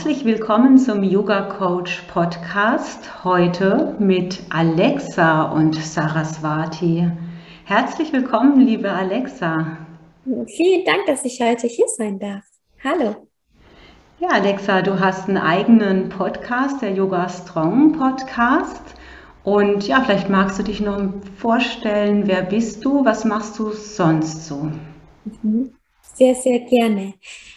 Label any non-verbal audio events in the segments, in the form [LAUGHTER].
Herzlich willkommen zum Yoga Coach Podcast. Heute mit Alexa und Saraswati. Herzlich willkommen, liebe Alexa. Vielen Dank, dass ich heute hier sein darf. Hallo. Ja, Alexa, du hast einen eigenen Podcast, der Yoga Strong Podcast. Und ja, vielleicht magst du dich noch vorstellen, wer bist du, was machst du sonst so? Mhm. Sehr, sehr gerne.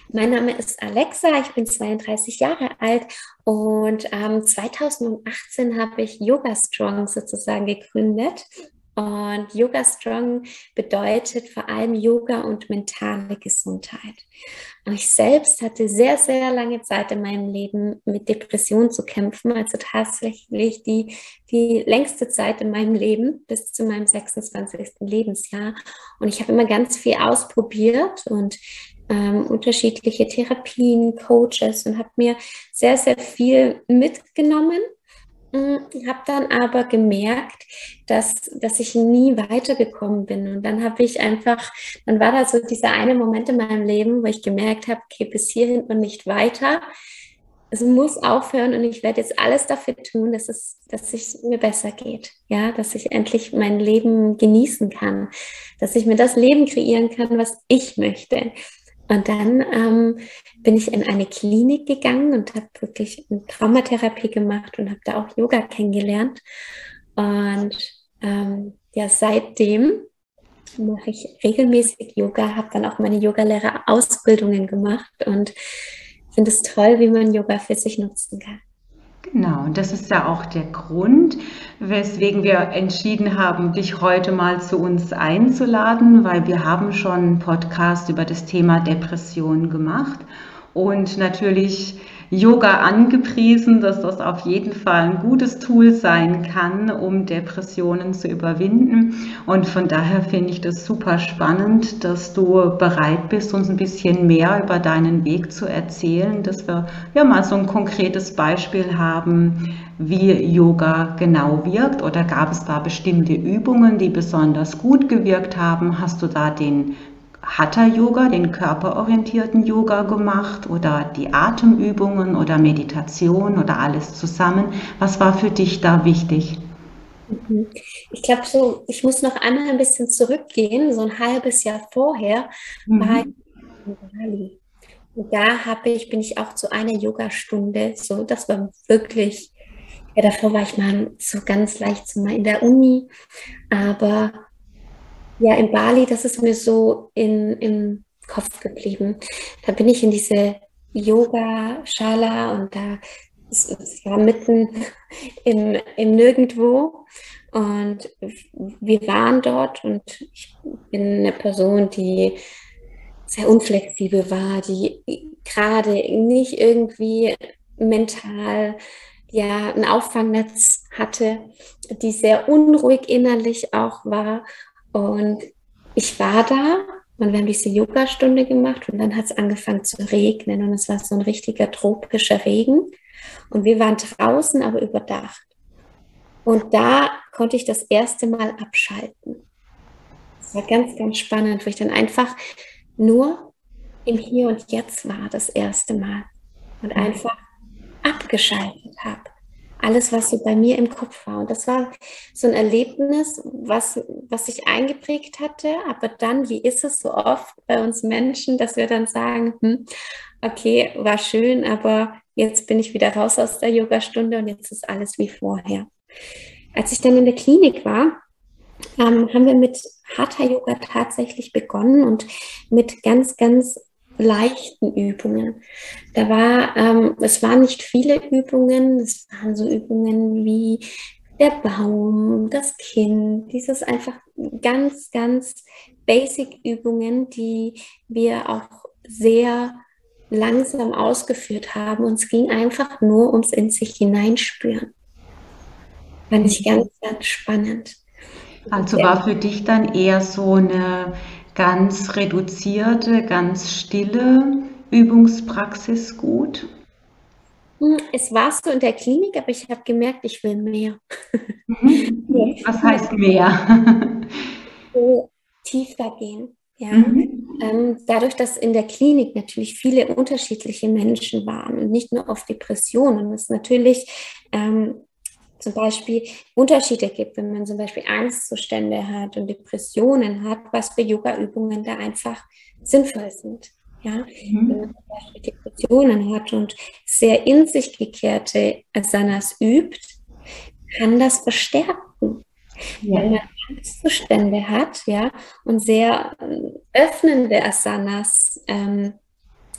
Mein Name ist Alexa, ich bin 32 Jahre alt und ähm, 2018 habe ich Yoga Strong sozusagen gegründet. Und Yoga Strong bedeutet vor allem Yoga und mentale Gesundheit. Und ich selbst hatte sehr, sehr lange Zeit in meinem Leben mit Depressionen zu kämpfen, also tatsächlich die, die längste Zeit in meinem Leben bis zu meinem 26. Lebensjahr. Und ich habe immer ganz viel ausprobiert und ähm, unterschiedliche Therapien, Coaches und habe mir sehr, sehr viel mitgenommen. Hm, habe dann aber gemerkt, dass, dass ich nie weitergekommen bin. Und dann habe ich einfach, dann war da so dieser eine Moment in meinem Leben, wo ich gemerkt habe, okay, bis hierhin und nicht weiter. Es muss aufhören und ich werde jetzt alles dafür tun, dass es, dass es mir besser geht. Ja, dass ich endlich mein Leben genießen kann, dass ich mir das Leben kreieren kann, was ich möchte. Und dann ähm, bin ich in eine Klinik gegangen und habe wirklich eine Traumatherapie gemacht und habe da auch Yoga kennengelernt. Und ähm, ja, seitdem mache ich regelmäßig Yoga, habe dann auch meine Yogalehrer-Ausbildungen gemacht und finde es toll, wie man Yoga für sich nutzen kann. Genau, und das ist ja auch der Grund, weswegen wir entschieden haben, dich heute mal zu uns einzuladen, weil wir haben schon einen Podcast über das Thema Depression gemacht. Und natürlich Yoga angepriesen, dass das auf jeden Fall ein gutes Tool sein kann, um Depressionen zu überwinden. Und von daher finde ich das super spannend, dass du bereit bist, uns ein bisschen mehr über deinen Weg zu erzählen, dass wir ja mal so ein konkretes Beispiel haben, wie Yoga genau wirkt oder gab es da bestimmte Übungen, die besonders gut gewirkt haben? Hast du da den Hatha-Yoga, den körperorientierten Yoga gemacht oder die Atemübungen oder Meditation oder alles zusammen? Was war für dich da wichtig? Mhm. Ich glaube so, ich muss noch einmal ein bisschen zurückgehen, so ein halbes Jahr vorher mhm. war ich in Bali. Und da habe ich, bin ich auch zu einer Yogastunde, so, das war wirklich, ja, davor war ich mal so ganz leicht so mal in der Uni, aber ja, in Bali, das ist mir so in, im Kopf geblieben. Da bin ich in diese Yoga-Schala und da ist es ja mitten [LAUGHS] im, im Nirgendwo. Und wir waren dort und ich bin eine Person, die sehr unflexibel war, die gerade nicht irgendwie mental ja ein Auffangnetz hatte, die sehr unruhig innerlich auch war und ich war da und wir haben diese Yoga-Stunde gemacht und dann hat es angefangen zu regnen und es war so ein richtiger tropischer Regen. Und wir waren draußen, aber überdacht. Und da konnte ich das erste Mal abschalten. Das war ganz, ganz spannend, wo ich dann einfach nur im Hier und Jetzt war das erste Mal und einfach abgeschaltet habe alles, was so bei mir im Kopf war. Und das war so ein Erlebnis, was, was sich eingeprägt hatte. Aber dann, wie ist es so oft bei uns Menschen, dass wir dann sagen, hm, okay, war schön, aber jetzt bin ich wieder raus aus der Yogastunde und jetzt ist alles wie vorher. Als ich dann in der Klinik war, ähm, haben wir mit Hatha Yoga tatsächlich begonnen und mit ganz, ganz leichten Übungen. Da war, ähm, es waren nicht viele Übungen, es waren so Übungen wie der Baum, das Kind, dieses einfach ganz, ganz basic Übungen, die wir auch sehr langsam ausgeführt haben. Und es ging einfach nur ums in sich hineinspüren. Fand ich ganz, ganz spannend. Also war für dich dann eher so eine ganz reduzierte, ganz stille Übungspraxis gut? Hm, es war so in der Klinik, aber ich habe gemerkt, ich will mehr. Mhm. [LAUGHS] Was heißt mehr? [LAUGHS] Tiefer gehen. Ja, mhm. ähm, dadurch, dass in der Klinik natürlich viele unterschiedliche Menschen waren und nicht nur auf Depressionen, es natürlich ähm, zum Beispiel Unterschiede gibt, wenn man zum Beispiel Angstzustände hat und Depressionen hat, was für Yoga-Übungen da einfach sinnvoll sind. Ja, mhm. wenn man zum Beispiel Depressionen hat und sehr in sich gekehrte Asanas übt, kann das verstärken. Ja. Wenn man Angstzustände hat, ja, und sehr ähm, öffnende Asanas ähm,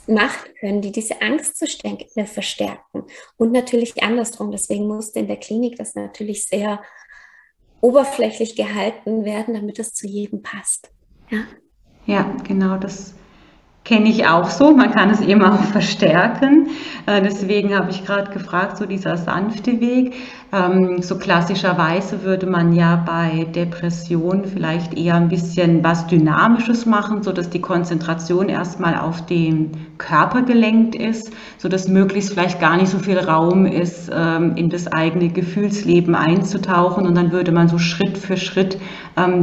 macht, können die diese Angstzustände verstärken. Und natürlich andersrum. Deswegen musste in der Klinik das natürlich sehr oberflächlich gehalten werden, damit es zu jedem passt. Ja, ja genau. Das kenne ich auch so. Man kann es eben auch verstärken. Äh, deswegen habe ich gerade gefragt, so dieser sanfte Weg. Ähm, so klassischerweise würde man ja bei Depressionen vielleicht eher ein bisschen was Dynamisches machen, so dass die Konzentration erstmal auf den Körper gelenkt ist, so dass möglichst vielleicht gar nicht so viel Raum ist, ähm, in das eigene Gefühlsleben einzutauchen und dann würde man so Schritt für Schritt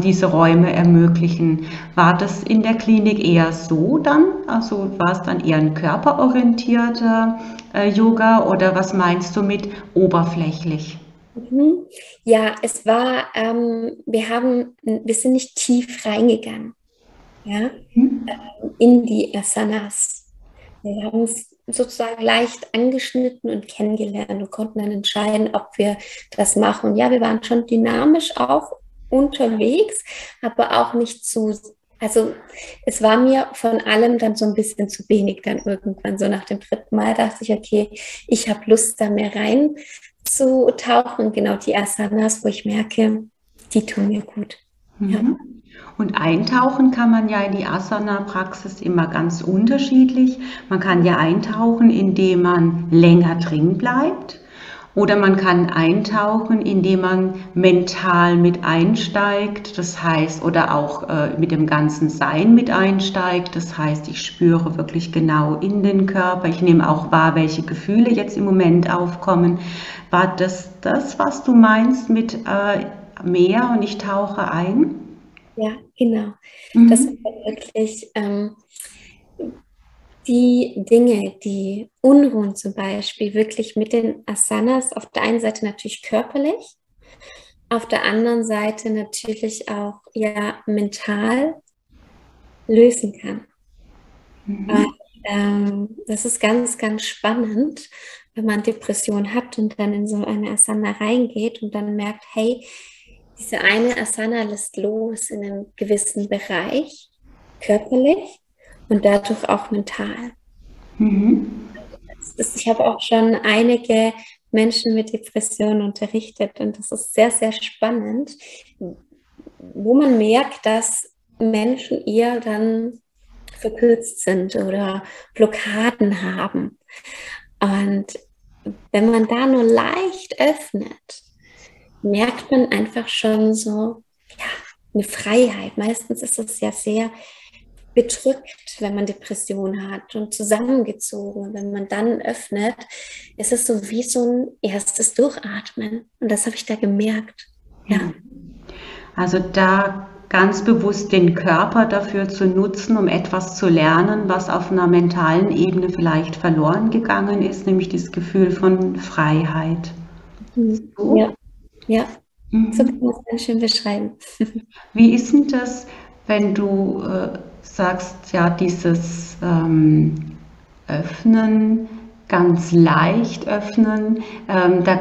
diese Räume ermöglichen. War das in der Klinik eher so dann? Also war es dann eher ein körperorientierter äh, Yoga oder was meinst du mit oberflächlich? Mhm. Ja, es war, ähm, wir haben, wir sind nicht tief reingegangen, ja, mhm. in die Asanas. Wir haben es sozusagen leicht angeschnitten und kennengelernt und konnten dann entscheiden, ob wir das machen. Und ja, wir waren schon dynamisch auch unterwegs, aber auch nicht zu also es war mir von allem dann so ein bisschen zu wenig dann irgendwann. So nach dem dritten Mal dachte ich, okay, ich habe Lust, da mehr rein zu tauchen. Genau die Asanas, wo ich merke, die tun mir gut. Mhm. Ja. Und eintauchen kann man ja in die Asana-Praxis immer ganz unterschiedlich. Man kann ja eintauchen, indem man länger drin bleibt. Oder man kann eintauchen, indem man mental mit einsteigt, das heißt, oder auch äh, mit dem ganzen Sein mit einsteigt. Das heißt, ich spüre wirklich genau in den Körper. Ich nehme auch wahr, welche Gefühle jetzt im Moment aufkommen. War das das, was du meinst mit äh, mehr und ich tauche ein? Ja, genau. Mhm. Das war wirklich. Ähm, die Dinge, die Unruhen zum Beispiel, wirklich mit den Asanas auf der einen Seite natürlich körperlich, auf der anderen Seite natürlich auch ja mental lösen kann. Mhm. Und, ähm, das ist ganz, ganz spannend, wenn man Depression hat und dann in so eine Asana reingeht und dann merkt, hey, diese eine Asana lässt los in einem gewissen Bereich, körperlich und dadurch auch mental. Mhm. Ich habe auch schon einige Menschen mit Depressionen unterrichtet und das ist sehr, sehr spannend, wo man merkt, dass Menschen eher dann verkürzt sind oder Blockaden haben. Und wenn man da nur leicht öffnet, merkt man einfach schon so ja, eine Freiheit. Meistens ist es ja sehr bedrückt, wenn man Depression hat und zusammengezogen. Wenn man dann öffnet, ist es so wie so ein erstes Durchatmen. Und das habe ich da gemerkt. Ja. Also da ganz bewusst den Körper dafür zu nutzen, um etwas zu lernen, was auf einer mentalen Ebene vielleicht verloren gegangen ist, nämlich das Gefühl von Freiheit. Mhm. So? Ja, ja. Mhm. So kann man es ganz schön beschreiben. Wie ist denn das, wenn du äh, sagst, ja, dieses ähm, Öffnen, ganz leicht öffnen, ähm, da,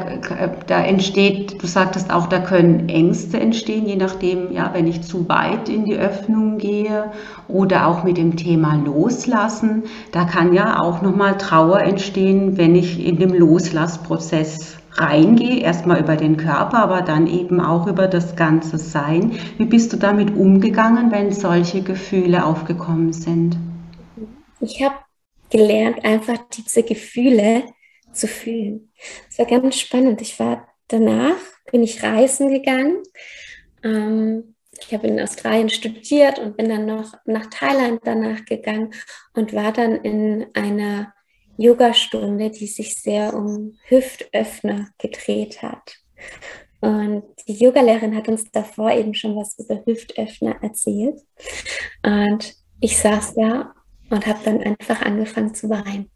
da entsteht, du sagtest auch, da können Ängste entstehen, je nachdem, ja, wenn ich zu weit in die Öffnung gehe oder auch mit dem Thema Loslassen, da kann ja auch nochmal Trauer entstehen, wenn ich in dem Loslassprozess reingehe, erstmal über den Körper, aber dann eben auch über das ganze Sein. Wie bist du damit umgegangen, wenn solche Gefühle aufgekommen sind? Ich habe gelernt, einfach diese Gefühle zu fühlen. Es war ganz spannend. Ich war danach bin ich reisen gegangen. Ähm, ich habe in Australien studiert und bin dann noch nach Thailand danach gegangen und war dann in einer Yogastunde, die sich sehr um Hüftöffner gedreht hat. Und die Yogalehrerin hat uns davor eben schon was über Hüftöffner erzählt. Und ich saß da und habe dann einfach angefangen zu weinen.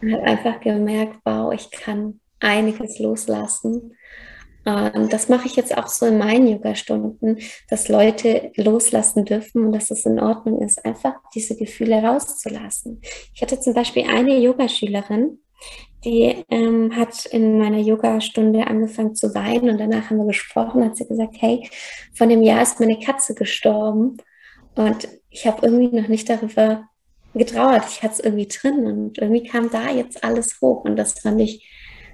Und habe einfach gemerkt, wow, ich kann einiges loslassen. Und das mache ich jetzt auch so in meinen Yoga-Stunden, dass Leute loslassen dürfen und dass es in Ordnung ist, einfach diese Gefühle rauszulassen. Ich hatte zum Beispiel eine Yogaschülerin, die ähm, hat in meiner Yoga-Stunde angefangen zu weinen und danach haben wir gesprochen, hat sie gesagt, hey, von dem Jahr ist meine Katze gestorben und ich habe irgendwie noch nicht darüber getrauert. Ich hatte es irgendwie drin und irgendwie kam da jetzt alles hoch und das fand ich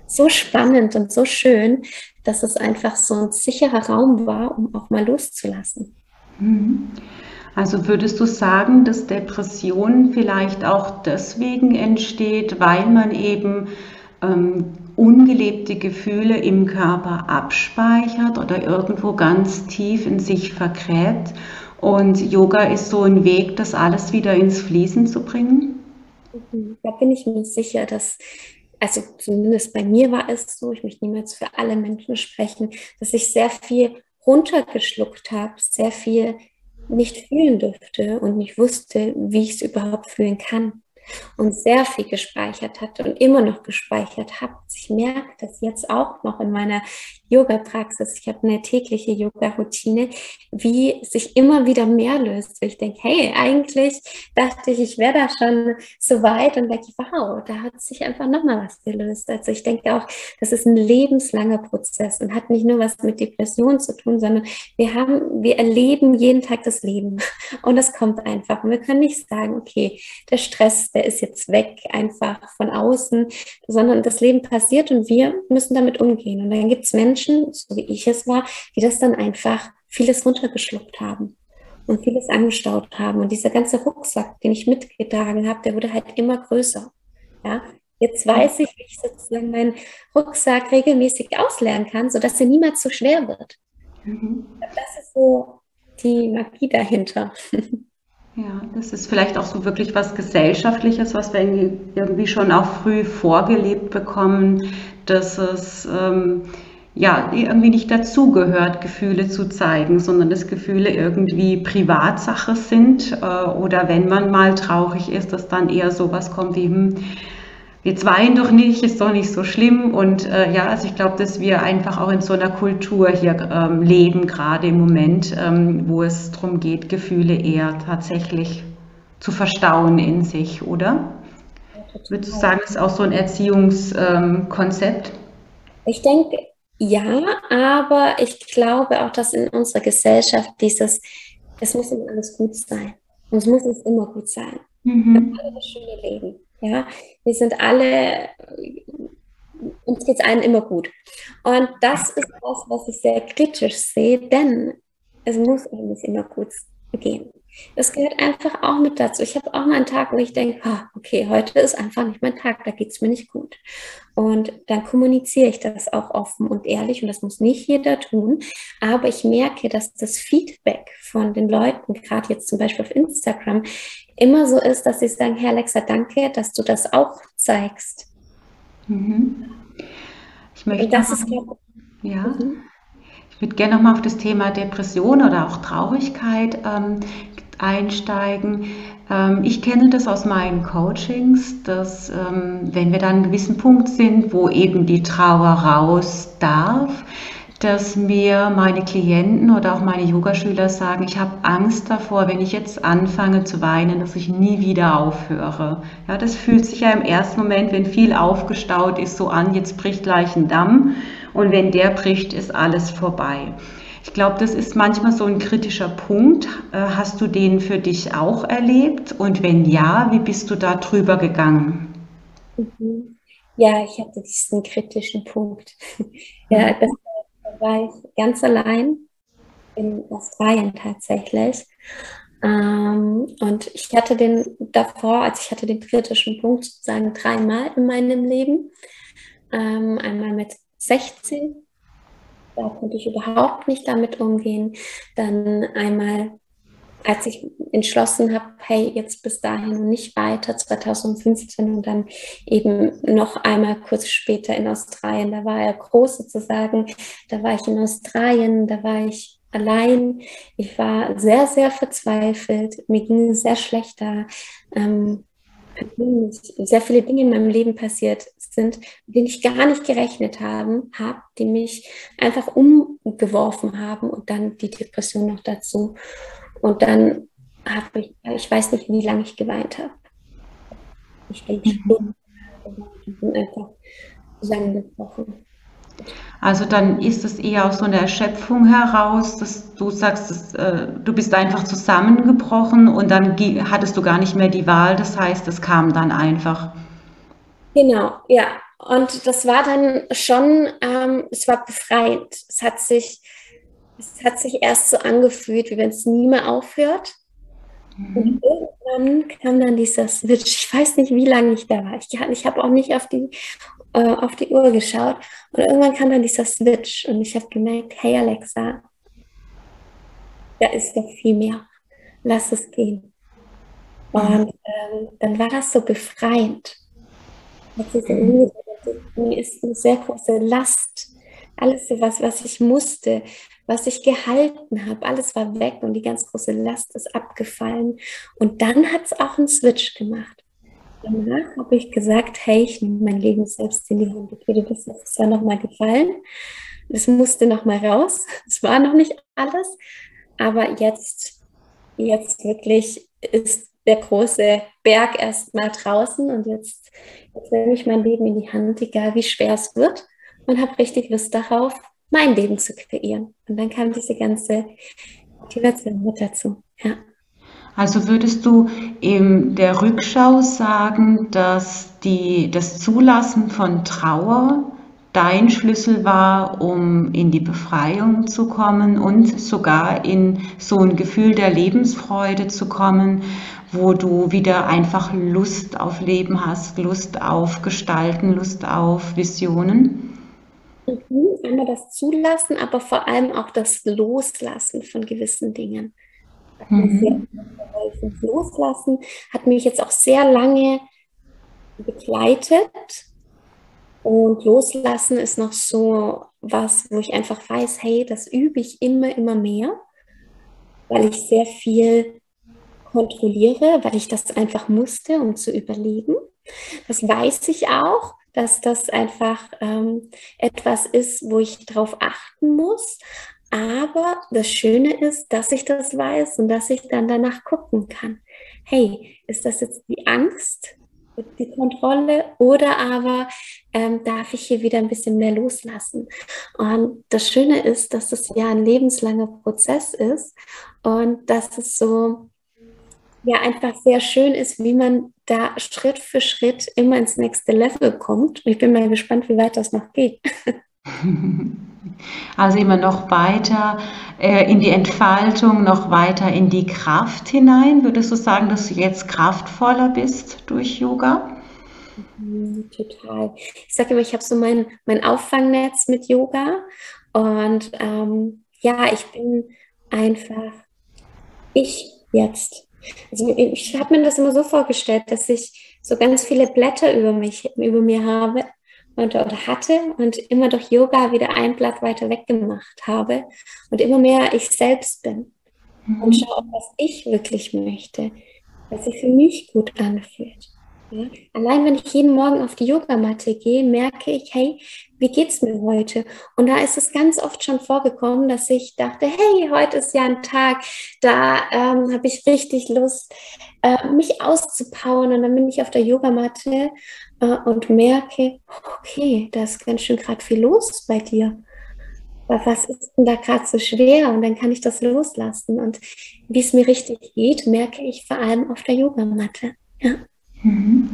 so spannend und so schön, dass es einfach so ein sicherer Raum war, um auch mal loszulassen. Mhm. Also würdest du sagen, dass Depression vielleicht auch deswegen entsteht, weil man eben ähm, ungelebte Gefühle im Körper abspeichert oder irgendwo ganz tief in sich vergräbt? Und Yoga ist so ein Weg, das alles wieder ins Fließen zu bringen? Mhm. Da bin ich mir sicher, dass also zumindest bei mir war es so, ich möchte niemals für alle Menschen sprechen, dass ich sehr viel runtergeschluckt habe, sehr viel nicht fühlen durfte und nicht wusste, wie ich es überhaupt fühlen kann und sehr viel gespeichert hat und immer noch gespeichert habe. Ich merke das jetzt auch noch in meiner Yoga-Praxis. Ich habe eine tägliche Yoga-Routine, wie sich immer wieder mehr löst. Ich denke, hey, eigentlich dachte ich, ich wäre da schon so weit und denke, wow, da hat sich einfach nochmal was gelöst. Also ich denke auch, das ist ein lebenslanger Prozess und hat nicht nur was mit Depressionen zu tun, sondern wir haben, wir erleben jeden Tag das Leben [LAUGHS] und das kommt einfach. Und wir können nicht sagen, okay, der Stress, der ist jetzt weg, einfach von außen, sondern das Leben passiert und wir müssen damit umgehen. Und dann gibt es Menschen, so wie ich es war, die das dann einfach vieles runtergeschluckt haben und vieles angestaut haben. Und dieser ganze Rucksack, den ich mitgetragen habe, der wurde halt immer größer. Ja, Jetzt weiß ich, wie ich sozusagen meinen Rucksack regelmäßig auslernen kann, sodass er niemals zu schwer wird. Mhm. Das ist so die Magie dahinter. [LAUGHS] Ja, das ist vielleicht auch so wirklich was Gesellschaftliches, was wir irgendwie schon auch früh vorgelebt bekommen, dass es ähm, ja irgendwie nicht dazugehört, Gefühle zu zeigen, sondern dass Gefühle irgendwie Privatsache sind äh, oder wenn man mal traurig ist, dass dann eher sowas kommt wie, hm, jetzt wein doch nicht, ist doch nicht so schlimm. Und äh, ja, also ich glaube, dass wir einfach auch in so einer Kultur hier ähm, leben, gerade im Moment, ähm, wo es darum geht, Gefühle eher tatsächlich zu verstauen in sich, oder? Würdest du sagen, das ist auch so ein Erziehungskonzept? Ähm, ich denke, ja, aber ich glaube auch, dass in unserer Gesellschaft dieses, es muss immer alles gut sein. Und es muss es immer gut sein. Mhm. Wir alle das schöne Leben. Ja, wir sind alle, uns geht es allen immer gut. Und das ist das, was ich sehr kritisch sehe, denn es muss uns immer gut gehen. Das gehört einfach auch mit dazu. Ich habe auch mal einen Tag, wo ich denke, oh, okay, heute ist einfach nicht mein Tag, da geht es mir nicht gut. Und dann kommuniziere ich das auch offen und ehrlich und das muss nicht jeder tun. Aber ich merke, dass das Feedback von den Leuten, gerade jetzt zum Beispiel auf Instagram, immer so ist, dass sie sagen, Herr Alexa, danke, dass du das auch zeigst. Mhm. Ich möchte das ist, ja. Mhm. Ich würde gerne nochmal auf das Thema Depression oder auch Traurigkeit ähm, einsteigen. Ähm, ich kenne das aus meinen Coachings, dass ähm, wenn wir dann einen gewissen Punkt sind, wo eben die Trauer raus darf, dass mir meine Klienten oder auch meine Yogaschüler sagen, ich habe Angst davor, wenn ich jetzt anfange zu weinen, dass ich nie wieder aufhöre. Ja, das fühlt sich ja im ersten Moment, wenn viel aufgestaut ist, so an, jetzt bricht gleich ein Damm und wenn der bricht, ist alles vorbei. Ich glaube, das ist manchmal so ein kritischer Punkt. Äh, hast du den für dich auch erlebt? Und wenn ja, wie bist du da drüber gegangen? Mhm. Ja, ich hatte diesen kritischen Punkt. [LAUGHS] Ja, das war ich ganz allein in Australien tatsächlich. Ähm, und ich hatte den davor, als ich hatte den kritischen Punkt sozusagen dreimal in meinem Leben. Ähm, einmal mit 16. Da konnte ich überhaupt nicht damit umgehen. Dann einmal, als ich entschlossen habe, hey, jetzt bis dahin nicht weiter, 2015 und dann eben noch einmal kurz später in Australien. Da war er groß sozusagen. Da war ich in Australien, da war ich allein. Ich war sehr, sehr verzweifelt. Mir ging es sehr schlecht da. Ähm, sehr viele Dinge in meinem Leben passiert sind, mit denen ich gar nicht gerechnet habe, die mich einfach umgeworfen haben und dann die Depression noch dazu. Und dann habe ich, ich weiß nicht, wie lange ich geweint habe. Ich denke, mhm. ich bin einfach zusammengebrochen. Also dann ist es eher aus so einer Erschöpfung heraus, dass du sagst, dass, äh, du bist einfach zusammengebrochen und dann hattest du gar nicht mehr die Wahl. Das heißt, es kam dann einfach. Genau, ja. Und das war dann schon, ähm, es war befreiend. Es hat sich, es hat sich erst so angefühlt, wie wenn es nie mehr aufhört. Mhm. Und irgendwann kam dann dieser Switch. Ich weiß nicht, wie lange ich da war. Ich, ich habe auch nicht auf die äh, auf die Uhr geschaut und irgendwann kam dann dieser Switch und ich habe gemerkt, hey Alexa, da ist doch viel mehr. Lass es gehen. Und ähm, dann war das so befreiend. Mir ist eine sehr große Last. Alles, was, was ich musste, was ich gehalten habe, alles war weg und die ganz große Last ist abgefallen. Und dann hat es auch einen Switch gemacht. Danach habe ich gesagt, hey, ich nehme mein Leben selbst in die Hand. Ich würde das letztes Jahr nochmal gefallen. Das musste nochmal raus. Es war noch nicht alles. Aber jetzt, jetzt wirklich ist der große Berg erstmal draußen und jetzt, jetzt nehme ich mein Leben in die Hand, egal wie schwer es wird und habe richtig Lust darauf, mein Leben zu kreieren. Und dann kam diese ganze Motivation mit dazu. Ja. Also würdest du in der Rückschau sagen, dass die, das Zulassen von Trauer dein Schlüssel war, um in die Befreiung zu kommen und sogar in so ein Gefühl der Lebensfreude zu kommen, wo du wieder einfach Lust auf Leben hast, Lust auf Gestalten, Lust auf Visionen? Mhm, einmal das Zulassen, aber vor allem auch das Loslassen von gewissen Dingen mhm. Loslassen hat mich jetzt auch sehr lange begleitet. Und loslassen ist noch so was, wo ich einfach weiß, hey, das übe ich immer, immer mehr, weil ich sehr viel kontrolliere, weil ich das einfach musste, um zu überleben. Das weiß ich auch, dass das einfach ähm, etwas ist, wo ich darauf achten muss. Aber das Schöne ist, dass ich das weiß und dass ich dann danach gucken kann. Hey, ist das jetzt die Angst, die Kontrolle oder aber ähm, darf ich hier wieder ein bisschen mehr loslassen? Und das Schöne ist, dass es ja ein lebenslanger Prozess ist und dass es so ja einfach sehr schön ist, wie man da Schritt für Schritt immer ins nächste Level kommt. Ich bin mal gespannt, wie weit das noch geht. [LAUGHS] [LAUGHS] Also immer noch weiter äh, in die Entfaltung, noch weiter in die Kraft hinein. Würdest du sagen, dass du jetzt kraftvoller bist durch Yoga? Mhm, total. Ich sage immer, ich habe so mein, mein Auffangnetz mit Yoga und ähm, ja, ich bin einfach ich jetzt. Also ich habe mir das immer so vorgestellt, dass ich so ganz viele Blätter über mich, über mir habe und, oder hatte und immer durch Yoga wieder ein Blatt weiter weggemacht habe und immer mehr ich selbst bin mhm. und schaue, was ich wirklich möchte, was sich für mich gut anfühlt. Ja? Allein wenn ich jeden Morgen auf die Yogamatte gehe, merke ich, hey, wie geht's mir heute? Und da ist es ganz oft schon vorgekommen, dass ich dachte, hey, heute ist ja ein Tag, da ähm, habe ich richtig Lust, äh, mich auszupowern. Und dann bin ich auf der Yogamatte äh, und merke, okay, da ist ganz schön gerade viel los bei dir. Was ist denn da gerade so schwer? Und dann kann ich das loslassen. Und wie es mir richtig geht, merke ich vor allem auf der Yogamatte. Ja. Mhm.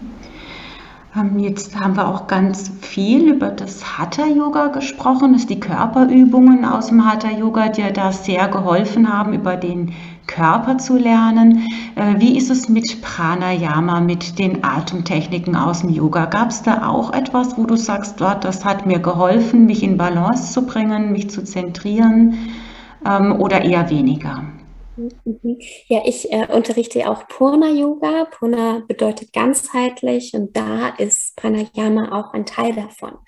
Jetzt haben wir auch ganz viel über das Hatha-Yoga gesprochen, das ist die Körperübungen aus dem Hatha-Yoga, ja da sehr geholfen haben, über den Körper zu lernen. Äh, wie ist es mit Pranayama, mit den Atemtechniken aus dem Yoga? Gab es da auch etwas, wo du sagst, das hat mir geholfen, mich in Balance zu bringen, mich zu zentrieren ähm, oder eher weniger? Mhm. Ja, ich äh, unterrichte auch Purna Yoga. Purna bedeutet ganzheitlich und da ist Pranayama auch ein Teil davon.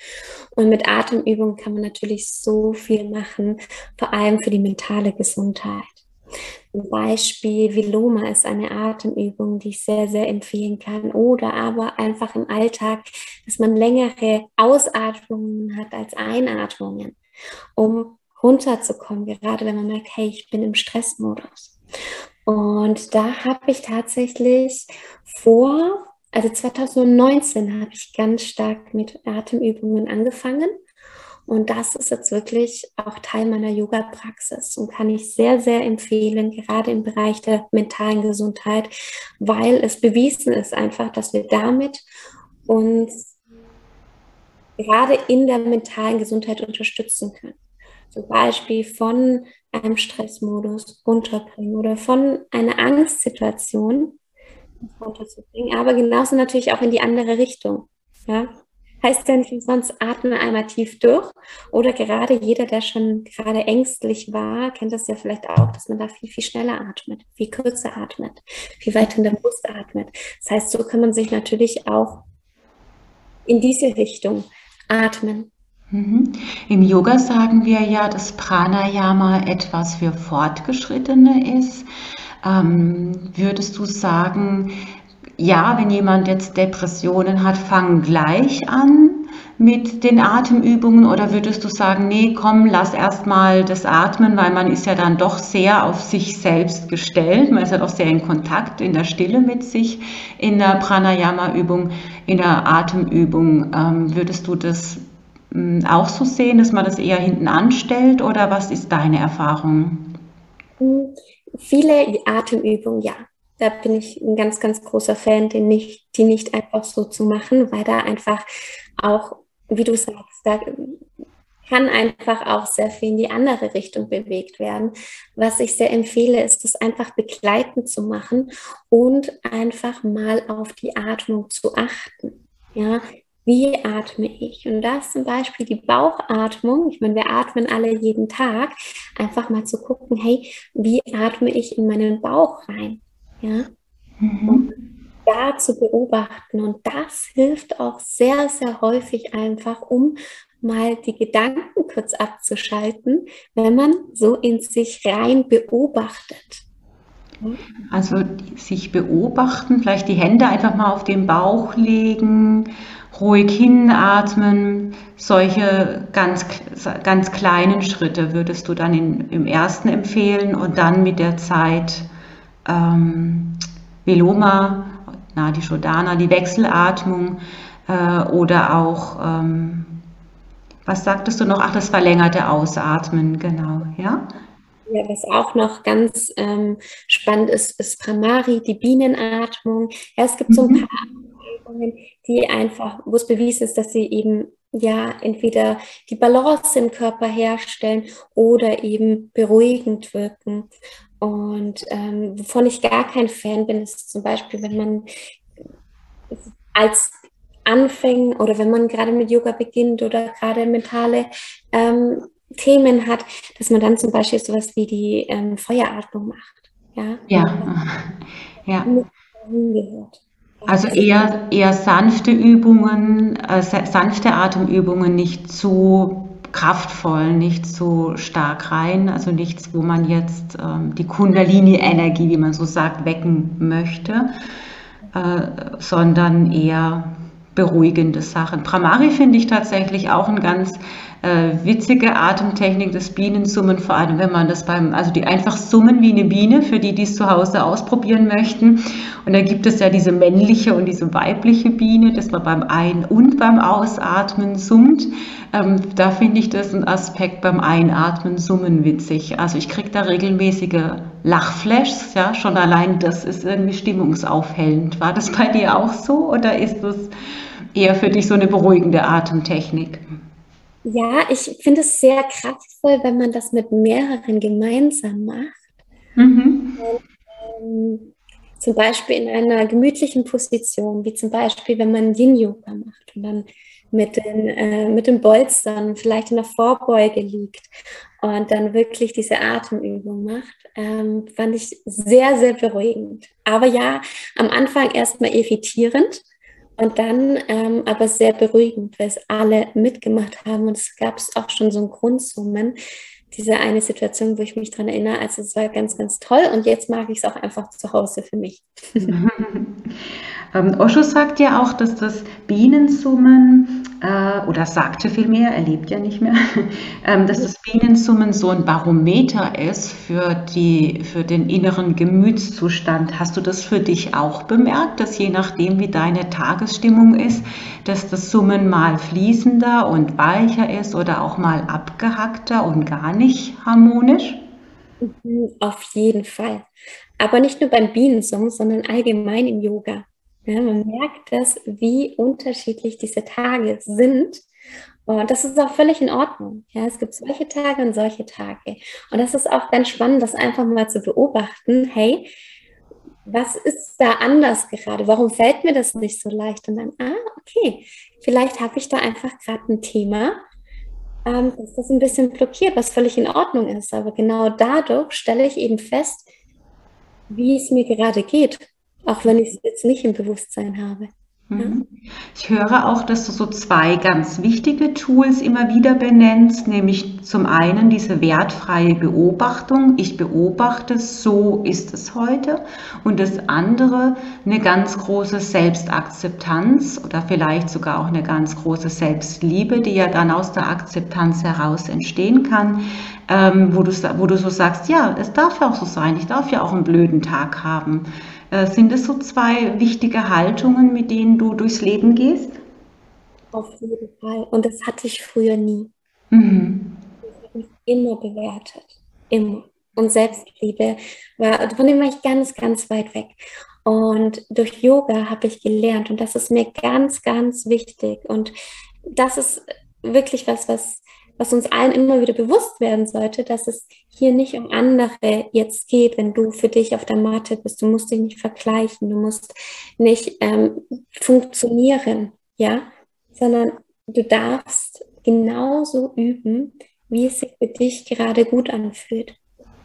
Und mit Atemübungen kann man natürlich so viel machen, vor allem für die mentale Gesundheit. Zum Beispiel Viloma ist eine Atemübung, die ich sehr, sehr empfehlen kann. Oder aber einfach im Alltag, dass man längere Ausatmungen hat als Einatmungen, um runterzukommen, gerade wenn man merkt, hey, ich bin im Stressmodus. Und da habe ich tatsächlich vor, also 2019 habe ich ganz stark mit Atemübungen angefangen. Und das ist jetzt wirklich auch Teil meiner Yoga-Praxis und kann ich sehr, sehr empfehlen, gerade im Bereich der mentalen Gesundheit, weil es bewiesen ist einfach, dass wir damit uns gerade in der mentalen Gesundheit unterstützen können zum Beispiel von einem Stressmodus runterbringen oder von einer Angstsituation runterzubringen, aber genauso natürlich auch in die andere Richtung. Ja? Heißt ja nicht umsonst, atme einmal tief durch. Oder gerade jeder, der schon gerade ängstlich war, kennt das ja vielleicht auch, dass man da viel, viel schneller atmet, viel kürzer atmet, viel weiter in der Brust atmet. Das heißt, so kann man sich natürlich auch in diese Richtung atmen. Mhm. Im Yoga sagen wir ja, dass Pranayama etwas für Fortgeschrittene ist. Ähm, würdest du sagen, ja, wenn jemand jetzt Depressionen hat, fang gleich an mit den Atemübungen oder würdest du sagen, nee, komm, lass erstmal das Atmen, weil man ist ja dann doch sehr auf sich selbst gestellt, man ist ja doch sehr in Kontakt, in der Stille mit sich in der Pranayama-Übung, in der Atemübung. Ähm, würdest du das auch so sehen, dass man das eher hinten anstellt oder was ist deine Erfahrung? Hm, viele Atemübungen, ja. Da bin ich ein ganz, ganz großer Fan, die nicht, die nicht einfach so zu machen, weil da einfach auch, wie du sagst, da kann einfach auch sehr viel in die andere Richtung bewegt werden. Was ich sehr empfehle, ist, das einfach begleitend zu machen und einfach mal auf die Atmung zu achten. Ja, wie atme ich? Und das zum Beispiel die Bauchatmung. Ich meine, wir atmen alle jeden Tag. Einfach mal zu gucken, hey, wie atme ich in meinen Bauch rein? Ja. Mhm. Und da zu beobachten. Und das hilft auch sehr, sehr häufig einfach, um mal die Gedanken kurz abzuschalten, wenn man so in sich rein beobachtet. Also sich beobachten, vielleicht die Hände einfach mal auf den Bauch legen ruhig hinatmen, solche ganz, ganz kleinen Schritte würdest du dann in, im ersten empfehlen und dann mit der Zeit ähm, Veloma, Nadi Shodana, die Wechselatmung äh, oder auch, ähm, was sagtest du noch? Ach, das verlängerte Ausatmen, genau, ja? Ja, was auch noch ganz ähm, spannend ist, ist Pramari, die Bienenatmung. Ja, es gibt so ein mhm. paar Übungen, die einfach, wo es bewiesen ist, dass sie eben ja entweder die Balance im Körper herstellen oder eben beruhigend wirken. Und ähm, wovon ich gar kein Fan bin, ist zum Beispiel, wenn man als Anfänger oder wenn man gerade mit Yoga beginnt oder gerade mentale ähm, Themen hat, dass man dann zum Beispiel sowas wie die ähm, Feueratmung macht. Ja. Ja. [LAUGHS] ja. Hingehört. Also eher, eher sanfte Übungen, äh, sanfte Atemübungen, nicht zu kraftvoll, nicht zu stark rein, also nichts, wo man jetzt ähm, die Kundalini-Energie, wie man so sagt, wecken möchte, äh, sondern eher beruhigende Sachen. Pramari finde ich tatsächlich auch ein ganz äh, witzige Atemtechnik des Bienensummen, vor allem wenn man das beim, also die einfach summen wie eine Biene, für die, die es zu Hause ausprobieren möchten. Und da gibt es ja diese männliche und diese weibliche Biene, dass man beim Ein- und beim Ausatmen summt. Ähm, da finde ich das ein Aspekt beim Einatmen, Summen witzig. Also ich kriege da regelmäßige Lachflashs, ja, schon allein das ist irgendwie stimmungsaufhellend. War das bei dir auch so oder ist das eher für dich so eine beruhigende Atemtechnik? Ja, ich finde es sehr kraftvoll, wenn man das mit mehreren gemeinsam macht. Mhm. Und, ähm, zum Beispiel in einer gemütlichen Position, wie zum Beispiel, wenn man Yin-Yoga macht und dann mit den, äh, mit den Bolstern vielleicht in der Vorbeuge liegt und dann wirklich diese Atemübung macht, ähm, fand ich sehr, sehr beruhigend. Aber ja, am Anfang erstmal irritierend und dann ähm, aber sehr beruhigend, weil es alle mitgemacht haben. Und es gab auch schon so ein Grundsummen, diese eine Situation, wo ich mich daran erinnere, also es war ganz, ganz toll. Und jetzt mag ich es auch einfach zu Hause für mich. [LAUGHS] ähm, Osho sagt ja auch, dass das Bienensummen oder sagte vielmehr, er lebt ja nicht mehr, [LAUGHS] ähm, dass das Bienensummen so ein Barometer ist für, die, für den inneren Gemütszustand. Hast du das für dich auch bemerkt, dass je nachdem, wie deine Tagesstimmung ist, dass das Summen mal fließender und weicher ist oder auch mal abgehackter und gar nicht harmonisch? Mhm, auf jeden Fall. Aber nicht nur beim Bienensummen, sondern allgemein im Yoga. Ja, man merkt das, wie unterschiedlich diese Tage sind. Und das ist auch völlig in Ordnung. Ja, es gibt solche Tage und solche Tage. Und das ist auch ganz spannend, das einfach mal zu beobachten. Hey, was ist da anders gerade? Warum fällt mir das nicht so leicht? Und dann, ah, okay, vielleicht habe ich da einfach gerade ein Thema, ähm, dass das ein bisschen blockiert, was völlig in Ordnung ist. Aber genau dadurch stelle ich eben fest, wie es mir gerade geht auch wenn ich es jetzt nicht im Bewusstsein habe. Mhm. Ich höre auch, dass du so zwei ganz wichtige Tools immer wieder benennst, nämlich zum einen diese wertfreie Beobachtung, ich beobachte, so ist es heute, und das andere eine ganz große Selbstakzeptanz oder vielleicht sogar auch eine ganz große Selbstliebe, die ja dann aus der Akzeptanz heraus entstehen kann, ähm, wo, du, wo du so sagst, ja, es darf ja auch so sein, ich darf ja auch einen blöden Tag haben. Äh, sind es so zwei wichtige Haltungen, mit denen du durchs Leben gehst? Auf jeden Fall. Und das hatte ich früher nie. Mhm. Ich habe mich immer bewertet. Immer. Und Selbstliebe war, von dem war ich ganz, ganz weit weg. Und durch Yoga habe ich gelernt, und das ist mir ganz, ganz wichtig. Und das ist wirklich was, was was uns allen immer wieder bewusst werden sollte, dass es hier nicht um andere jetzt geht, wenn du für dich auf der Matte bist. Du musst dich nicht vergleichen, du musst nicht ähm, funktionieren, ja, sondern du darfst genauso üben, wie es sich für dich gerade gut anfühlt.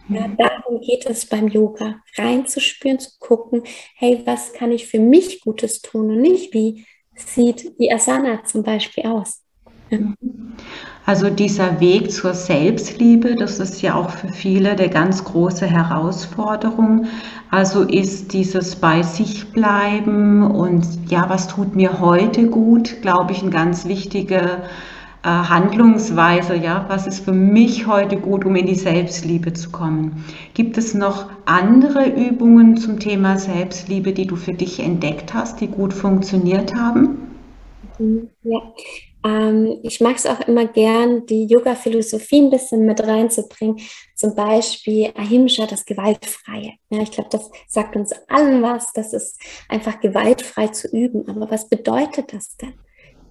Ja, mhm. darum geht es beim Yoga, reinzuspüren, zu gucken, hey, was kann ich für mich Gutes tun und nicht, wie sieht die Asana zum Beispiel aus. Mhm. Also dieser Weg zur Selbstliebe, das ist ja auch für viele eine ganz große Herausforderung. Also ist dieses bei sich bleiben und ja, was tut mir heute gut, glaube ich, eine ganz wichtige äh, Handlungsweise. Ja, was ist für mich heute gut, um in die Selbstliebe zu kommen? Gibt es noch andere Übungen zum Thema Selbstliebe, die du für dich entdeckt hast, die gut funktioniert haben? Ja, ähm, ich mag es auch immer gern, die Yoga-Philosophie ein bisschen mit reinzubringen. Zum Beispiel Ahimsa, das Gewaltfreie. Ja, ich glaube, das sagt uns allen was, das ist einfach gewaltfrei zu üben. Aber was bedeutet das denn?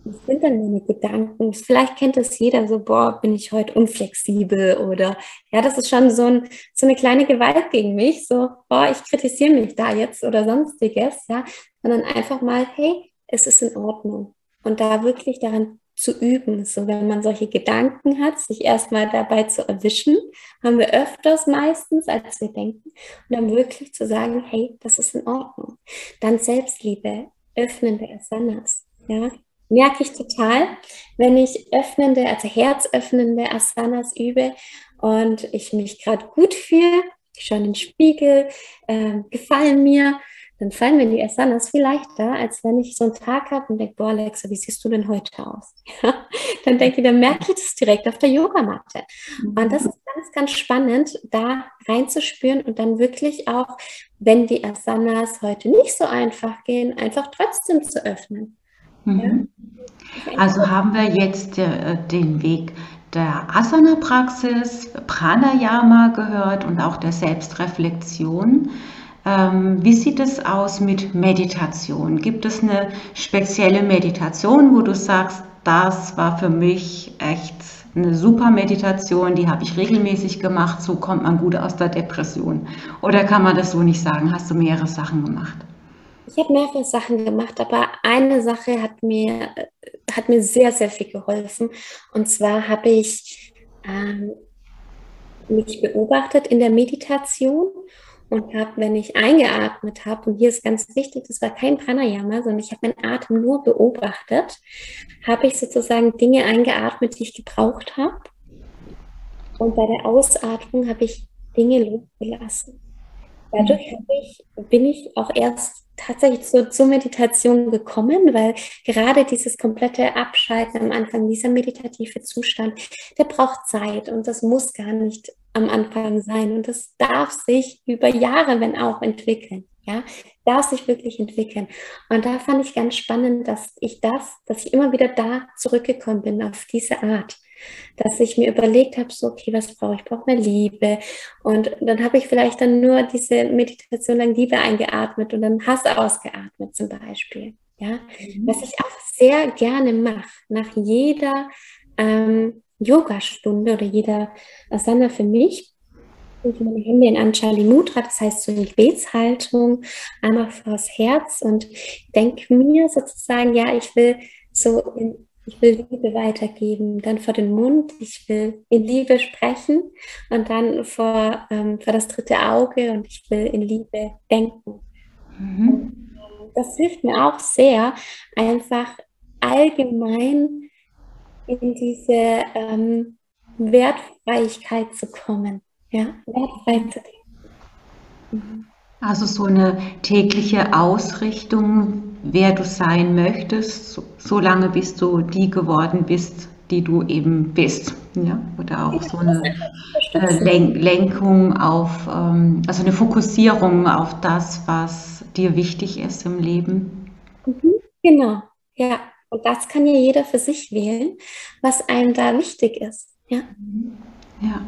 Was sind denn meine Gedanken? Vielleicht kennt das jeder so, boah, bin ich heute unflexibel oder ja, das ist schon so, ein, so eine kleine Gewalt gegen mich, so, boah, ich kritisiere mich da jetzt oder sonstiges, ja, sondern einfach mal, hey, es ist in Ordnung und da wirklich daran zu üben. So, wenn man solche Gedanken hat, sich erstmal dabei zu erwischen, haben wir öfters meistens, als wir denken, und dann wirklich zu sagen, hey, das ist in Ordnung. Dann Selbstliebe, öffnende Asanas, ja. Merke ich total, wenn ich öffnende, also herzöffnende Asanas übe und ich mich gerade gut fühle, ich schaue in den Spiegel, äh, gefallen mir, dann fallen mir die Asanas viel leichter, als wenn ich so einen Tag habe und denke, boah, Alexa, wie siehst du denn heute aus? [LAUGHS] dann denke ich, dann merke ich das direkt auf der Yogamatte. Und das ist ganz, ganz spannend, da reinzuspüren und dann wirklich auch, wenn die Asanas heute nicht so einfach gehen, einfach trotzdem zu öffnen. Mhm. Ja? Also haben wir jetzt äh, den Weg der Asana-Praxis, Pranayama gehört und auch der Selbstreflexion. Ähm, wie sieht es aus mit Meditation? Gibt es eine spezielle Meditation, wo du sagst, das war für mich echt eine super Meditation, die habe ich regelmäßig gemacht, so kommt man gut aus der Depression? Oder kann man das so nicht sagen? Hast du mehrere Sachen gemacht? Ich habe mehrere Sachen gemacht, aber eine Sache hat mir, hat mir sehr, sehr viel geholfen. Und zwar habe ich ähm, mich beobachtet in der Meditation und habe, wenn ich eingeatmet habe, und hier ist ganz wichtig, das war kein Pranayama, sondern ich habe meinen Atem nur beobachtet, habe ich sozusagen Dinge eingeatmet, die ich gebraucht habe. Und bei der Ausatmung habe ich Dinge losgelassen. Dadurch ich, bin ich auch erst tatsächlich zur, zur Meditation gekommen, weil gerade dieses komplette Abschalten am Anfang, dieser meditative Zustand, der braucht Zeit und das muss gar nicht am Anfang sein und das darf sich über Jahre, wenn auch, entwickeln. Ja, darf sich wirklich entwickeln. Und da fand ich ganz spannend, dass ich das, dass ich immer wieder da zurückgekommen bin auf diese Art dass ich mir überlegt habe, so, okay, was brauche ich? Ich brauche mehr Liebe. Und dann habe ich vielleicht dann nur diese Meditation lang Liebe eingeatmet und dann Hass ausgeatmet zum Beispiel. Ja, mhm. was ich auch sehr gerne mache, nach jeder ähm, Yoga-Stunde oder jeder Asana für mich, ich meine Hände in Anjali Mudra, das heißt so in Gebetshaltung, einmal vors Herz und denke mir sozusagen, ja, ich will so in ich will Liebe weitergeben, dann vor den Mund, ich will in Liebe sprechen und dann vor, ähm, vor das dritte Auge und ich will in Liebe denken. Mhm. Das hilft mir auch sehr, einfach allgemein in diese ähm, Wertfreiheit zu kommen. Ja, wertfrei zu denken. Mhm. Also so eine tägliche Ausrichtung, wer du sein möchtest, so, so lange bis du die geworden bist, die du eben bist. Ja? Oder auch so eine äh, Len Lenkung auf, ähm, also eine Fokussierung auf das, was dir wichtig ist im Leben. Mhm, genau, ja. Und das kann ja jeder für sich wählen, was einem da wichtig ist. Ja. Ja.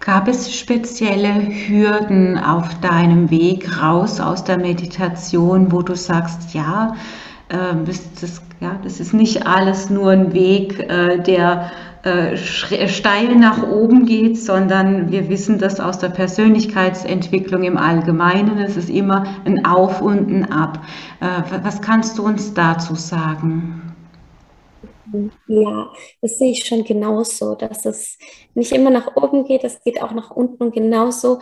Gab es spezielle Hürden auf deinem Weg raus aus der Meditation, wo du sagst, ja, äh, das, ja das ist nicht alles nur ein Weg, äh, der steil nach oben geht, sondern wir wissen das aus der Persönlichkeitsentwicklung im Allgemeinen. Es ist immer ein Auf und ein Ab. Äh, was kannst du uns dazu sagen? Ja, das sehe ich schon genauso, dass es nicht immer nach oben geht, es geht auch nach unten und genauso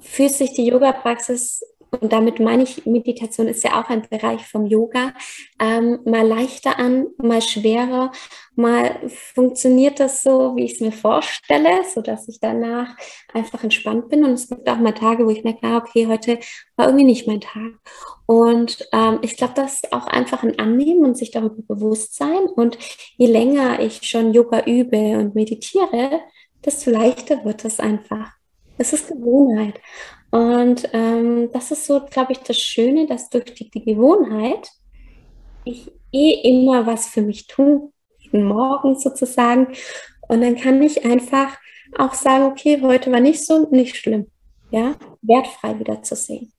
fühlt sich die Yoga-Praxis und damit meine ich, Meditation ist ja auch ein Bereich vom Yoga, ähm, mal leichter an, mal schwerer, mal funktioniert das so, wie ich es mir vorstelle, sodass ich danach einfach entspannt bin. Und es gibt auch mal Tage, wo ich merke, ah, okay, heute war irgendwie nicht mein Tag. Und ähm, ich glaube, das ist auch einfach ein Annehmen und sich darüber bewusst sein. Und je länger ich schon Yoga übe und meditiere, desto leichter wird es einfach. Es ist Gewohnheit. Und ähm, das ist so, glaube ich, das Schöne, dass durch die, die Gewohnheit ich eh immer was für mich tue, jeden Morgen sozusagen. Und dann kann ich einfach auch sagen, okay, heute war nicht so, nicht schlimm. Ja, wertfrei wieder zu sehen.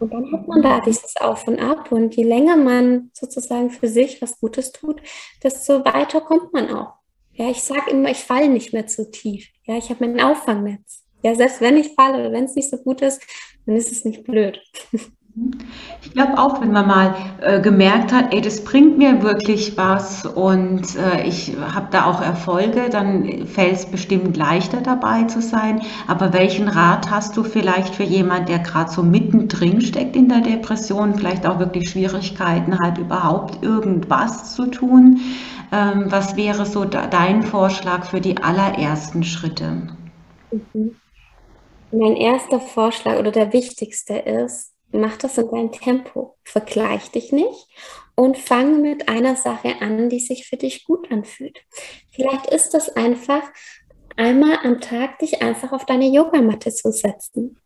Und dann hat man da dieses Auf und Ab. Und je länger man sozusagen für sich was Gutes tut, desto weiter kommt man auch. Ja, ich sage immer, ich falle nicht mehr zu tief. Ja, ich habe mein Auffangnetz. Ja, selbst wenn ich falle oder wenn es nicht so gut ist, dann ist es nicht blöd. [LAUGHS] Ich glaube auch, wenn man mal äh, gemerkt hat, ey, das bringt mir wirklich was und äh, ich habe da auch Erfolge, dann fällt es bestimmt leichter dabei zu sein. Aber welchen Rat hast du vielleicht für jemand, der gerade so mittendrin steckt in der Depression, vielleicht auch wirklich Schwierigkeiten hat, überhaupt irgendwas zu tun? Ähm, was wäre so da, dein Vorschlag für die allerersten Schritte? Mhm. Mein erster Vorschlag oder der wichtigste ist, mach das in deinem Tempo. Vergleich dich nicht und fang mit einer Sache an, die sich für dich gut anfühlt. Vielleicht ist das einfach, einmal am Tag dich einfach auf deine Yogamatte zu setzen.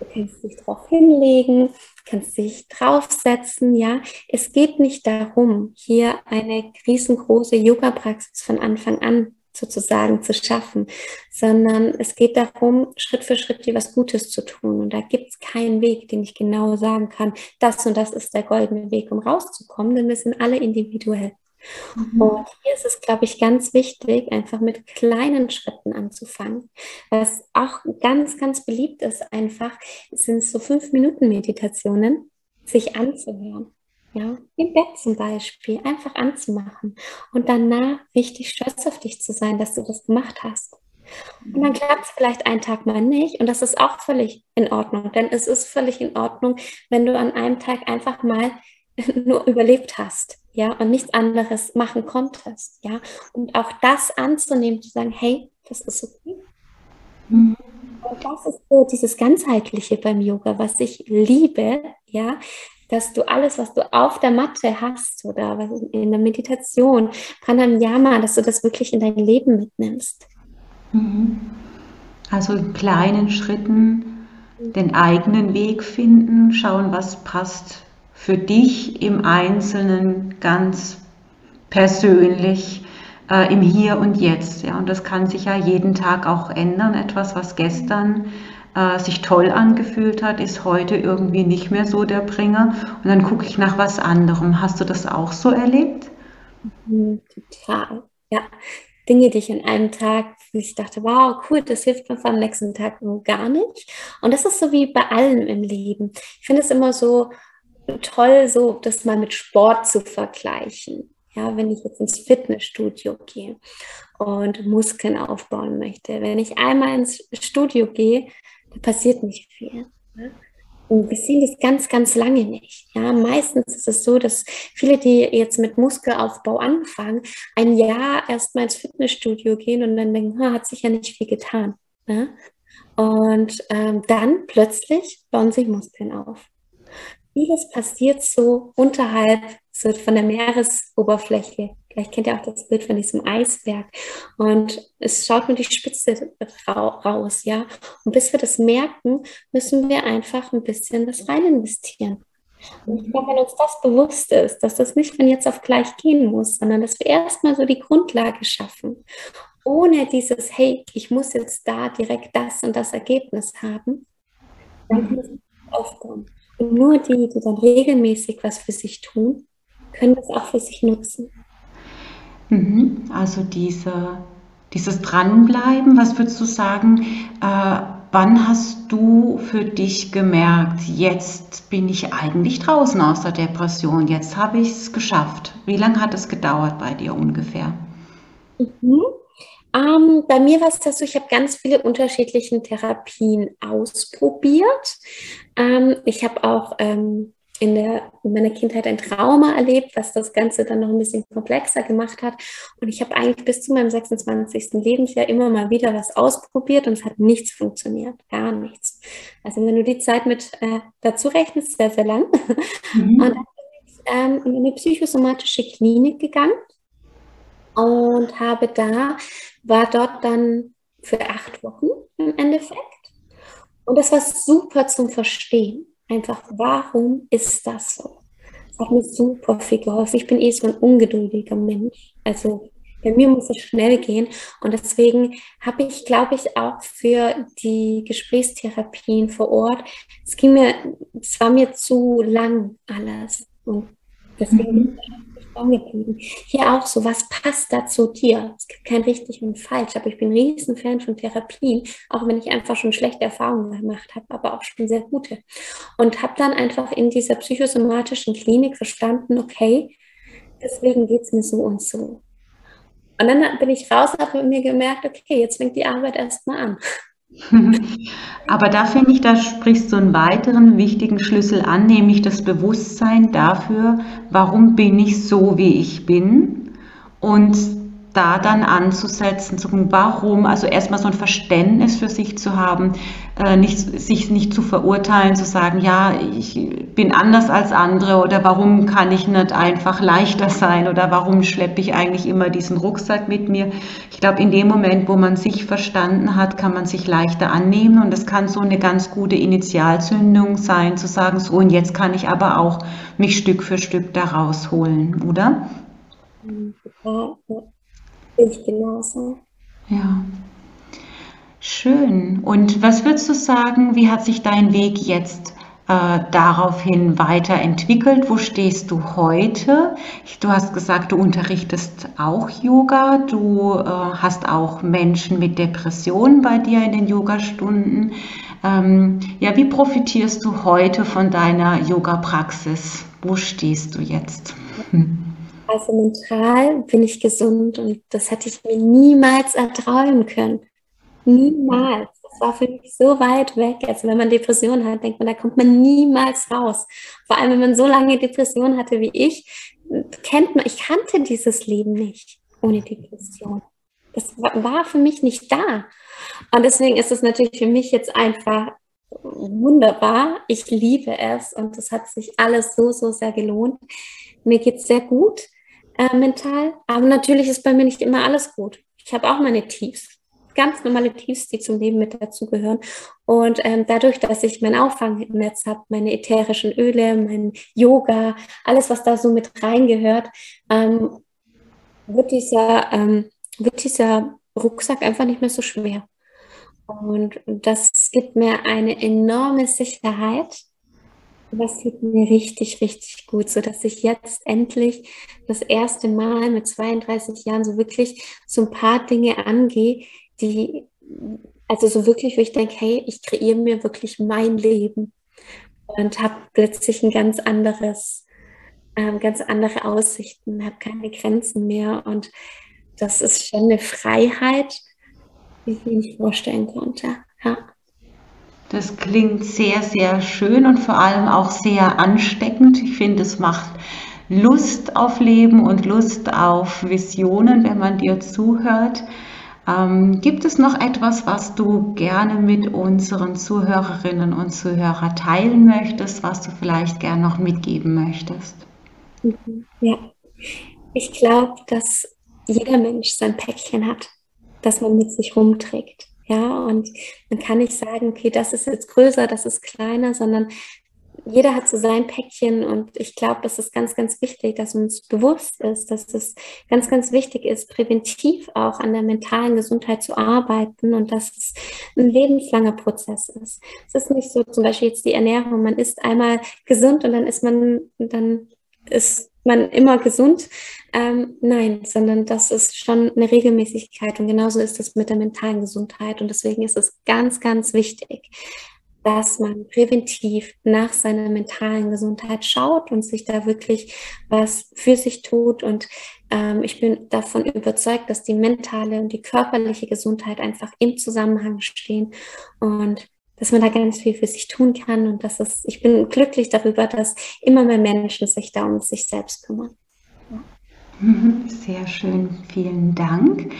Du kannst dich drauf hinlegen, kannst dich draufsetzen, ja. Es geht nicht darum, hier eine riesengroße Yoga-Praxis von Anfang an sozusagen zu schaffen, sondern es geht darum, Schritt für Schritt dir was Gutes zu tun. Und da gibt es keinen Weg, den ich genau sagen kann, das und das ist der goldene Weg, um rauszukommen, denn wir sind alle individuell. Mhm. Und hier ist es, glaube ich, ganz wichtig, einfach mit kleinen Schritten anzufangen. Was auch ganz, ganz beliebt ist, einfach sind so fünf Minuten Meditationen, sich anzuhören. Ja, im Bett zum Beispiel, einfach anzumachen und danach richtig stolz auf dich zu sein, dass du das gemacht hast. Und dann klappt es vielleicht einen Tag mal nicht und das ist auch völlig in Ordnung, denn es ist völlig in Ordnung, wenn du an einem Tag einfach mal [LAUGHS] nur überlebt hast, ja, und nichts anderes machen konntest, ja, und auch das anzunehmen, zu sagen, hey, das ist okay. Mhm. Und das ist so dieses ganzheitliche beim Yoga, was ich liebe, ja, dass du alles, was du auf der Matte hast oder in der Meditation, Pranayama, dass du das wirklich in dein Leben mitnimmst. Mhm. Also in kleinen Schritten den eigenen Weg finden, schauen, was passt für dich im Einzelnen ganz persönlich äh, im Hier und Jetzt. Ja? Und das kann sich ja jeden Tag auch ändern. Etwas, was gestern äh, sich toll angefühlt hat, ist heute irgendwie nicht mehr so der Bringer. Und dann gucke ich nach was anderem. Hast du das auch so erlebt? Mhm, total. Ja, Dinge, die ich an einem Tag, wo ich dachte, wow, cool, das hilft mir am nächsten Tag gar nicht. Und das ist so wie bei allem im Leben. Ich finde es immer so toll, so das mal mit Sport zu vergleichen. Ja, wenn ich jetzt ins Fitnessstudio gehe und Muskeln aufbauen möchte. Wenn ich einmal ins Studio gehe, da passiert nicht viel. Ne? Und wir sehen das ganz, ganz lange nicht. Ja, meistens ist es so, dass viele, die jetzt mit Muskelaufbau anfangen, ein Jahr erst mal ins Fitnessstudio gehen und dann denken, hat sich ja nicht viel getan. Ne? Und ähm, dann plötzlich bauen sich Muskeln auf vieles passiert so unterhalb so von der Meeresoberfläche. Vielleicht kennt ihr auch das Bild von diesem Eisberg. Und es schaut nur die Spitze raus, ja. Und bis wir das merken, müssen wir einfach ein bisschen das rein investieren. Und ich glaube, wenn uns das bewusst ist, dass das nicht von jetzt auf gleich gehen muss, sondern dass wir erstmal so die Grundlage schaffen, ohne dieses, hey, ich muss jetzt da direkt das und das Ergebnis haben, dann müssen wir aufbauen. Und nur die, die dann regelmäßig was für sich tun, können das auch für sich nutzen. Mhm. Also diese, dieses Dranbleiben, was würdest du sagen, äh, wann hast du für dich gemerkt, jetzt bin ich eigentlich draußen aus der Depression, jetzt habe ich es geschafft? Wie lange hat es gedauert bei dir ungefähr? Mhm. Ähm, bei mir war es das so, ich habe ganz viele unterschiedliche Therapien ausprobiert. Ähm, ich habe auch ähm, in, der, in meiner Kindheit ein Trauma erlebt, was das Ganze dann noch ein bisschen komplexer gemacht hat. Und ich habe eigentlich bis zu meinem 26. Lebensjahr immer mal wieder was ausprobiert und es hat nichts funktioniert, gar nichts. Also wenn du die Zeit mit äh, dazu rechnest, sehr, sehr lang. Mhm. Und dann bin ich ähm, in eine psychosomatische Klinik gegangen und habe da, war dort dann für acht Wochen im Endeffekt. Und das war super zum Verstehen. Einfach, warum ist das so? Das hat mir super viel geholfen. Ich bin eh so ein ungeduldiger Mensch. Also bei mir muss es schnell gehen. Und deswegen habe ich, glaube ich, auch für die Gesprächstherapien vor Ort, es ging mir, es war mir zu lang alles. Und deswegen mhm dran geblieben. Hier auch so, was passt da zu dir? Es gibt kein richtig und falsch, aber ich bin ein riesen Fan von Therapien, auch wenn ich einfach schon schlechte Erfahrungen gemacht habe, aber auch schon sehr gute. Und habe dann einfach in dieser psychosomatischen Klinik verstanden, okay, deswegen geht es mir so und so. Und dann bin ich raus habe mir gemerkt, okay, jetzt fängt die Arbeit erstmal an. [LAUGHS] Aber da finde ich, da sprichst du einen weiteren wichtigen Schlüssel an, nämlich das Bewusstsein dafür, warum bin ich so, wie ich bin? Und da dann anzusetzen, zu gucken, warum, also erstmal so ein Verständnis für sich zu haben, äh, nicht, sich nicht zu verurteilen, zu sagen, ja, ich bin anders als andere oder warum kann ich nicht einfach leichter sein oder warum schleppe ich eigentlich immer diesen Rucksack mit mir. Ich glaube, in dem Moment, wo man sich verstanden hat, kann man sich leichter annehmen und es kann so eine ganz gute Initialzündung sein, zu sagen, so und jetzt kann ich aber auch mich Stück für Stück da rausholen, oder? Ja, ja. Ich genauso. Ja. Schön. Und was würdest du sagen, wie hat sich dein Weg jetzt äh, daraufhin weiterentwickelt? Wo stehst du heute? Du hast gesagt, du unterrichtest auch Yoga. Du äh, hast auch Menschen mit Depressionen bei dir in den Yogastunden. Ähm, ja, wie profitierst du heute von deiner Yoga-Praxis? Wo stehst du jetzt? Hm. Also mental bin ich gesund und das hätte ich mir niemals erträumen können. Niemals. Das war für mich so weit weg. Also wenn man Depressionen hat, denkt man, da kommt man niemals raus. Vor allem, wenn man so lange Depressionen hatte wie ich, kennt man, ich kannte dieses Leben nicht ohne Depression. Das war für mich nicht da. Und deswegen ist es natürlich für mich jetzt einfach wunderbar. Ich liebe es und es hat sich alles so, so sehr gelohnt. Mir geht es sehr gut äh, mental, aber natürlich ist bei mir nicht immer alles gut. Ich habe auch meine Tiefs ganz normale Tiefs, die zum Leben mit dazugehören. Und ähm, dadurch, dass ich mein Auffangnetz habe, meine ätherischen Öle, mein Yoga, alles, was da so mit reingehört, ähm, wird, dieser, ähm, wird dieser Rucksack einfach nicht mehr so schwer. Und das gibt mir eine enorme Sicherheit. Das tut mir richtig, richtig gut, sodass ich jetzt endlich das erste Mal mit 32 Jahren so wirklich so ein paar Dinge angehe, die, also so wirklich, wo ich denke, hey, ich kreiere mir wirklich mein Leben und habe plötzlich ein ganz anderes, ähm, ganz andere Aussichten, habe keine Grenzen mehr und das ist schon eine Freiheit, die ich mir nicht vorstellen konnte. Ja. Das klingt sehr, sehr schön und vor allem auch sehr ansteckend. Ich finde, es macht Lust auf Leben und Lust auf Visionen, wenn man dir zuhört. Ähm, gibt es noch etwas, was du gerne mit unseren Zuhörerinnen und Zuhörern teilen möchtest, was du vielleicht gerne noch mitgeben möchtest? Ja, ich glaube, dass jeder Mensch sein Päckchen hat, das man mit sich rumträgt. Ja, und man kann nicht sagen, okay, das ist jetzt größer, das ist kleiner, sondern jeder hat so sein Päckchen und ich glaube, das ist ganz, ganz wichtig, dass uns bewusst ist, dass es ganz, ganz wichtig ist, präventiv auch an der mentalen Gesundheit zu arbeiten und dass es ein lebenslanger Prozess ist. Es ist nicht so zum Beispiel jetzt die Ernährung, man isst einmal gesund und dann ist man, dann ist man immer gesund. Ähm, nein, sondern das ist schon eine Regelmäßigkeit und genauso ist es mit der mentalen Gesundheit und deswegen ist es ganz, ganz wichtig, dass man präventiv nach seiner mentalen Gesundheit schaut und sich da wirklich was für sich tut. Und ähm, ich bin davon überzeugt, dass die mentale und die körperliche Gesundheit einfach im Zusammenhang stehen und dass man da ganz viel für sich tun kann. Und dass es, ich bin glücklich darüber, dass immer mehr Menschen sich da um sich selbst kümmern. Mhm, sehr schön, vielen Dank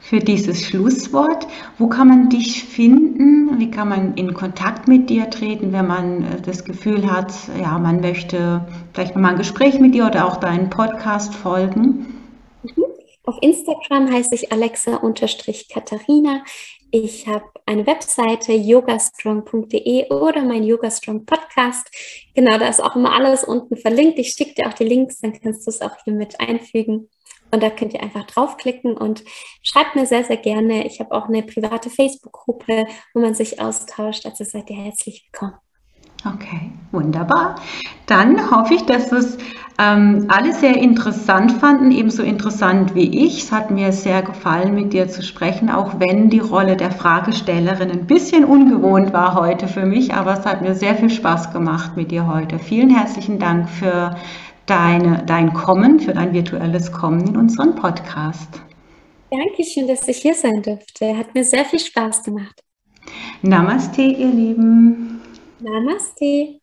für dieses Schlusswort. Wo kann man dich finden? Wie kann man in Kontakt mit dir treten, wenn man äh, das Gefühl hat, ja, man möchte vielleicht nochmal ein Gespräch mit dir oder auch deinen Podcast folgen? Mhm. Auf Instagram heiße ich Alexa-Katharina. Ich habe eine Webseite yogastrong.de oder mein Yogastrong Podcast. Genau, da ist auch immer alles unten verlinkt. Ich schicke dir auch die Links, dann kannst du es auch hier mit einfügen. Und da könnt ihr einfach draufklicken und schreibt mir sehr, sehr gerne. Ich habe auch eine private Facebook-Gruppe, wo man sich austauscht. Also seid ihr herzlich willkommen. Okay, wunderbar. Dann hoffe ich, dass es ähm, alle sehr interessant fanden, ebenso interessant wie ich. Es hat mir sehr gefallen, mit dir zu sprechen, auch wenn die Rolle der Fragestellerin ein bisschen ungewohnt war heute für mich, aber es hat mir sehr viel Spaß gemacht mit dir heute. Vielen herzlichen Dank für deine, dein Kommen, für dein virtuelles Kommen in unseren Podcast. Dankeschön, dass ich hier sein durfte. Hat mir sehr viel Spaß gemacht. Namaste, ihr Lieben. Namaste.